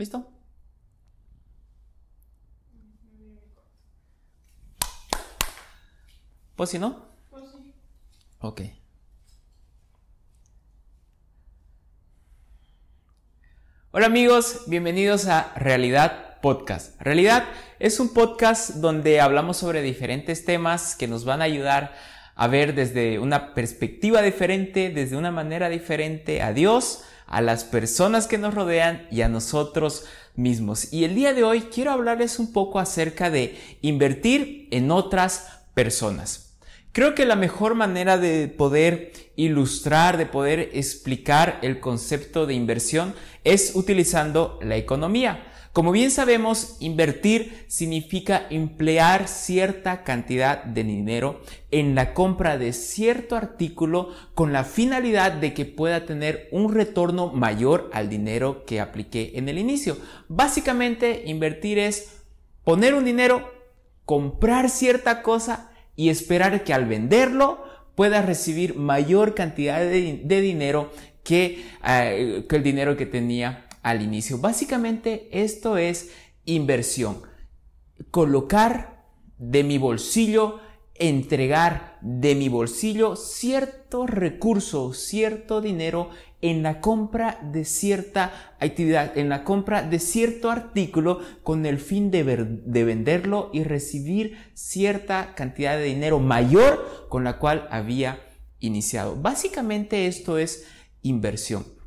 ¿Listo? ¿Pues no? Ok. Hola amigos, bienvenidos a Realidad Podcast. Realidad es un podcast donde hablamos sobre diferentes temas que nos van a ayudar a ver desde una perspectiva diferente, desde una manera diferente a Dios, a las personas que nos rodean y a nosotros mismos. Y el día de hoy quiero hablarles un poco acerca de invertir en otras personas. Creo que la mejor manera de poder ilustrar, de poder explicar el concepto de inversión es utilizando la economía. Como bien sabemos, invertir significa emplear cierta cantidad de dinero en la compra de cierto artículo con la finalidad de que pueda tener un retorno mayor al dinero que apliqué en el inicio. Básicamente, invertir es poner un dinero, comprar cierta cosa y esperar que al venderlo pueda recibir mayor cantidad de, dinero que, eh, que el dinero que tenía al inicio. Básicamente esto es inversión. Colocar de mi bolsillo entregar de mi bolsillo cierto recurso, cierto dinero en la compra de cierta actividad, en la compra de cierto artículo con el fin de, de venderlo y recibir cierta cantidad de dinero mayor con la cual había iniciado. Básicamente esto es inversión.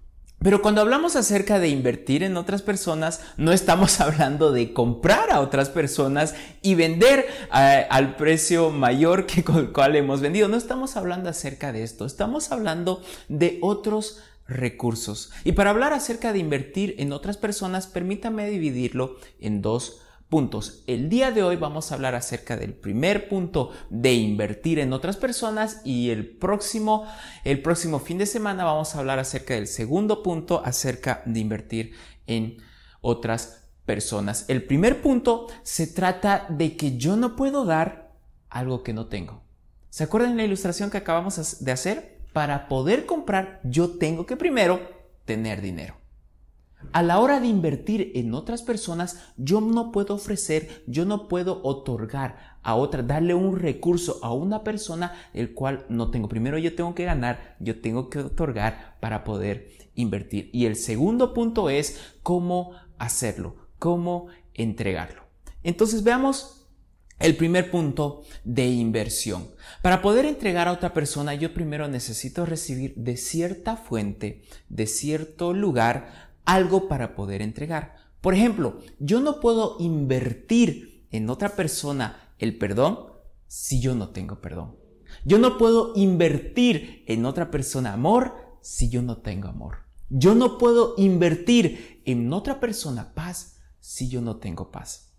Pero cuando hablamos acerca de invertir en otras personas, no estamos hablando de comprar a otras personas y vender eh, al precio mayor que con el cual hemos vendido. No estamos hablando acerca de esto. Estamos hablando de otros recursos. Y para hablar acerca de invertir en otras personas, permítame dividirlo en dos puntos. El día de hoy vamos a hablar acerca del primer punto de invertir en otras personas y el próximo, el próximo fin de semana vamos a hablar acerca del segundo punto acerca de invertir en otras personas. El primer punto se trata de que yo no puedo dar algo que no tengo. ¿Se acuerdan la ilustración que acabamos de hacer? Para poder comprar yo tengo que primero tener dinero. A la hora de invertir en otras personas, yo no puedo ofrecer, yo no puedo otorgar a otra, darle un recurso a una persona el cual no tengo. Primero yo tengo que ganar, yo tengo que otorgar para poder invertir. Y el segundo punto es cómo hacerlo, cómo entregarlo. Entonces veamos el primer punto de inversión. Para poder entregar a otra persona, yo primero necesito recibir de cierta fuente, de cierto lugar, algo para poder entregar. Por ejemplo, yo no puedo invertir en otra persona el perdón si yo no tengo perdón. Yo no puedo invertir en otra persona amor si yo no tengo amor. Yo no puedo invertir en otra persona paz si yo no tengo paz.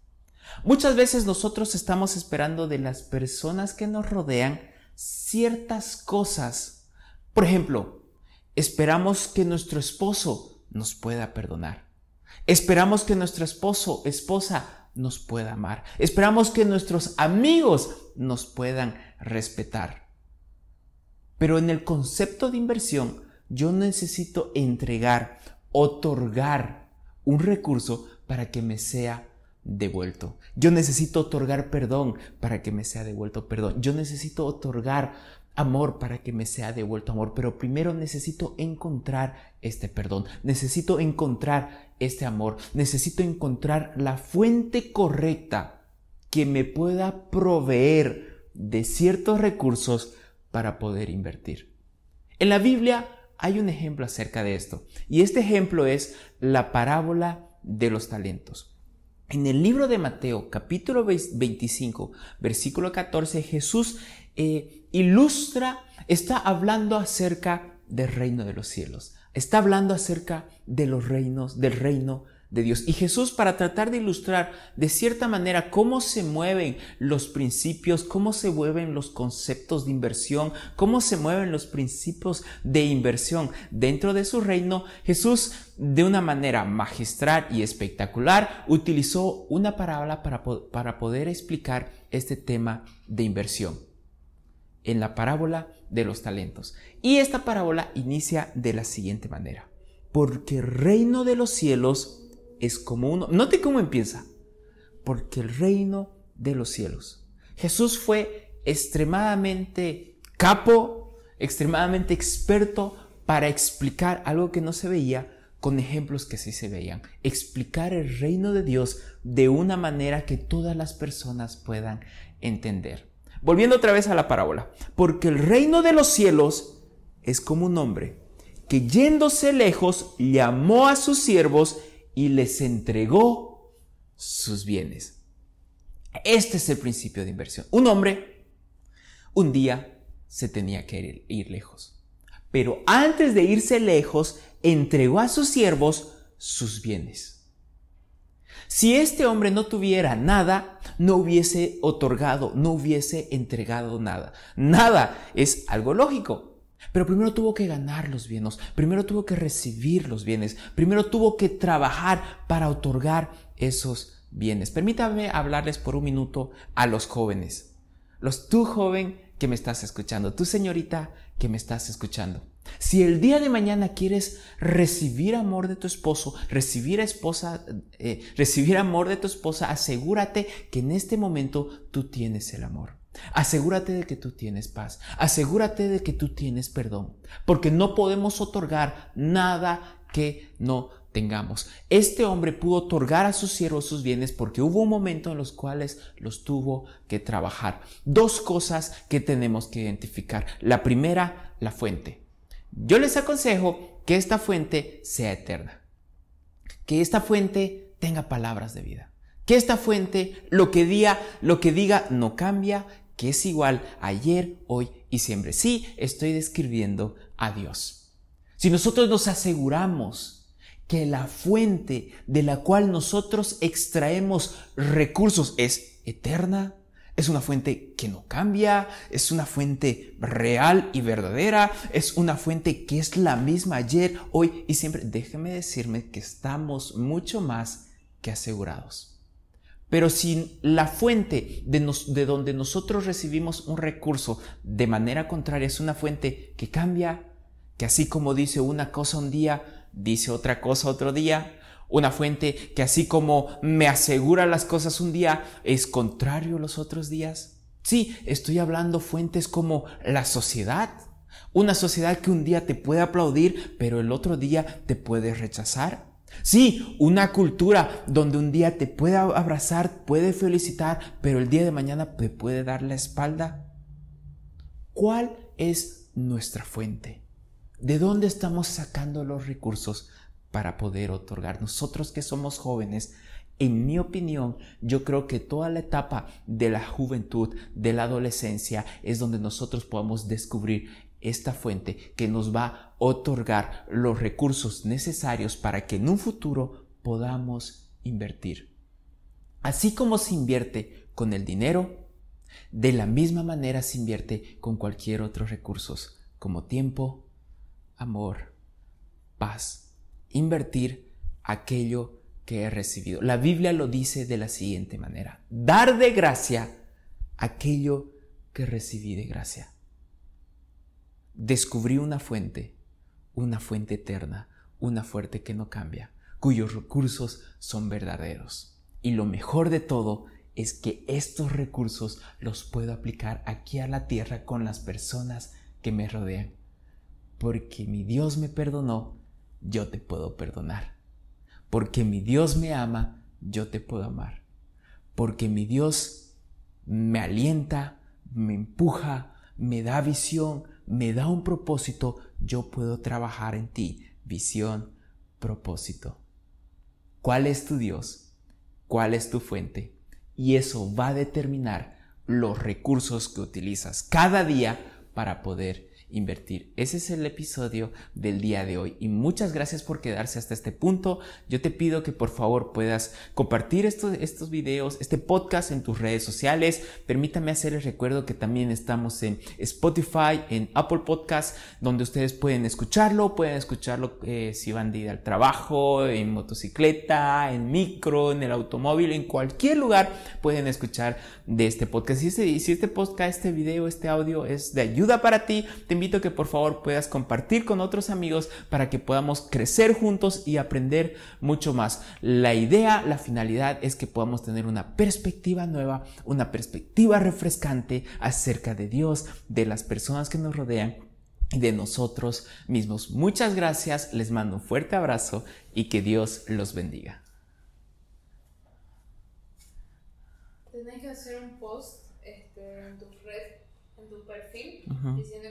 Muchas veces nosotros estamos esperando de las personas que nos rodean ciertas cosas. Por ejemplo, esperamos que nuestro esposo nos pueda perdonar. Esperamos que nuestro esposo, esposa, nos pueda amar. Esperamos que nuestros amigos nos puedan respetar. Pero en el concepto de inversión, yo necesito entregar, otorgar un recurso para que me sea devuelto. Yo necesito otorgar perdón para que me sea devuelto perdón. Yo necesito otorgar amor para que me sea devuelto amor, pero primero necesito encontrar este perdón, necesito encontrar este amor, necesito encontrar la fuente correcta que me pueda proveer de ciertos recursos para poder invertir. En la Biblia hay un ejemplo acerca de esto, y este ejemplo es la parábola de los talentos. En el libro de Mateo, capítulo 25, versículo 14, Jesús eh, ilustra, está hablando acerca del reino de los cielos. Está hablando acerca de los reinos, del reino de Dios. Y Jesús, para tratar de ilustrar de cierta manera cómo se mueven los principios, cómo se mueven los conceptos de inversión, cómo se mueven los principios de inversión dentro de su reino, Jesús, de una manera magistral y espectacular, utilizó una parábola para, para poder explicar este tema de inversión en la parábola de los talentos. Y esta parábola inicia de la siguiente manera. Porque el reino de los cielos es como uno. Note cómo empieza. Porque el reino de los cielos. Jesús fue extremadamente capo, extremadamente experto para explicar algo que no se veía con ejemplos que sí se veían. Explicar el reino de Dios de una manera que todas las personas puedan entender. Volviendo otra vez a la parábola. Porque el reino de los cielos es como un hombre que yéndose lejos llamó a sus siervos y les entregó sus bienes. Este es el principio de inversión. Un hombre un día se tenía que ir, lejos. Pero antes de irse lejos, entregó a sus siervos sus bienes. Si este hombre no tuviera nada, no hubiese otorgado, no hubiese entregado nada. Nada es algo lógico. Pero primero tuvo que ganar los bienes, primero tuvo que recibir los bienes, primero tuvo que trabajar para otorgar esos bienes. Permítame hablarles por un minuto a los jóvenes. Los tú joven que me estás escuchando, tú señorita que me estás escuchando. Si el día de mañana quieres recibir amor de tu esposo, recibir esposa, eh, recibir amor de tu esposa, asegúrate que en este momento tú tienes el amor. Asegúrate de que tú tienes paz. Asegúrate de que tú tienes perdón. Porque no podemos otorgar nada que no tengamos. Este hombre pudo otorgar a sus siervos sus bienes porque hubo un momento en los cuales los tuvo que trabajar. Dos cosas que tenemos que identificar. La primera, la fuente. Yo les aconsejo que esta fuente sea eterna. Que esta fuente tenga palabras de vida. Que esta fuente, lo que diga, lo que diga no cambia, que es igual ayer, hoy y siempre. Sí, estoy describiendo a Dios. Si nosotros nos aseguramos que la fuente de la cual nosotros extraemos recursos es eterna, es una fuente que no cambia, es una fuente real y verdadera, es una fuente que es la misma ayer, hoy y siempre. Déjeme decirme que estamos mucho más que asegurados. Pero si la fuente de, donde nosotros recibimos un recurso de manera contraria es una fuente que cambia, que así como dice una cosa un día, dice otra cosa otro día, una fuente que así como me asegura las cosas un día, es contrario los otros días. Sí, estoy hablando fuentes como la sociedad. Una sociedad que un día te puede aplaudir, pero el otro día te puede rechazar. Sí, una cultura donde un día te puede abrazar, puede felicitar, pero el día de mañana te puede dar la espalda. ¿Cuál es nuestra fuente? ¿De dónde estamos sacando los recursos para poder otorgar? Nosotros que somos jóvenes, en mi opinión, yo creo que toda la etapa de la juventud, de la adolescencia, es donde nosotros podemos descubrir esta fuente que nos va a otorgar los recursos necesarios para que en un futuro podamos invertir. Así como se invierte con el dinero, de la misma manera se invierte con cualquier otro recurso, como tiempo, amor, paz. Invertir aquello que he recibido. La Biblia lo dice de la siguiente manera. Dar de gracia aquello que recibí de gracia descubrí una fuente, una fuente eterna, una fuente que no cambia, cuyos recursos son verdaderos. Y lo mejor de todo es que estos recursos los puedo aplicar aquí a la tierra con las personas que me rodean. Porque mi Dios me perdonó, yo te puedo perdonar. Porque mi Dios me ama, yo te puedo amar. Porque mi Dios me alienta, me empuja, me da visión, me da un propósito, yo puedo trabajar en ti. Visión, propósito. ¿Cuál es tu Dios? ¿Cuál es tu fuente? Y eso va a determinar los recursos que utilizas cada día para poder invertir. Ese es el episodio del día de hoy y muchas gracias por quedarse hasta este punto. Yo te pido que por favor puedas compartir estos, estos videos, este podcast en tus redes sociales. Permítame hacer el recuerdo que también estamos en Spotify, en Apple Podcast, donde ustedes pueden escucharlo, pueden escucharlo eh, si van de ir al trabajo, en motocicleta, en micro, en el automóvil, en cualquier lugar pueden escuchar de este podcast. Si este, si este podcast, este video, este audio es de ayuda para ti, te invito a que por favor puedas compartir con otros amigos para que podamos crecer juntos y aprender mucho más. La idea, la finalidad es que podamos tener una perspectiva nueva, una perspectiva refrescante acerca de Dios, de las personas que nos rodean y de nosotros mismos. Muchas gracias, les mando un fuerte abrazo y que Dios los bendiga. Tenés que hacer un post este, en tu red, en tu perfil, Ujú. diciendo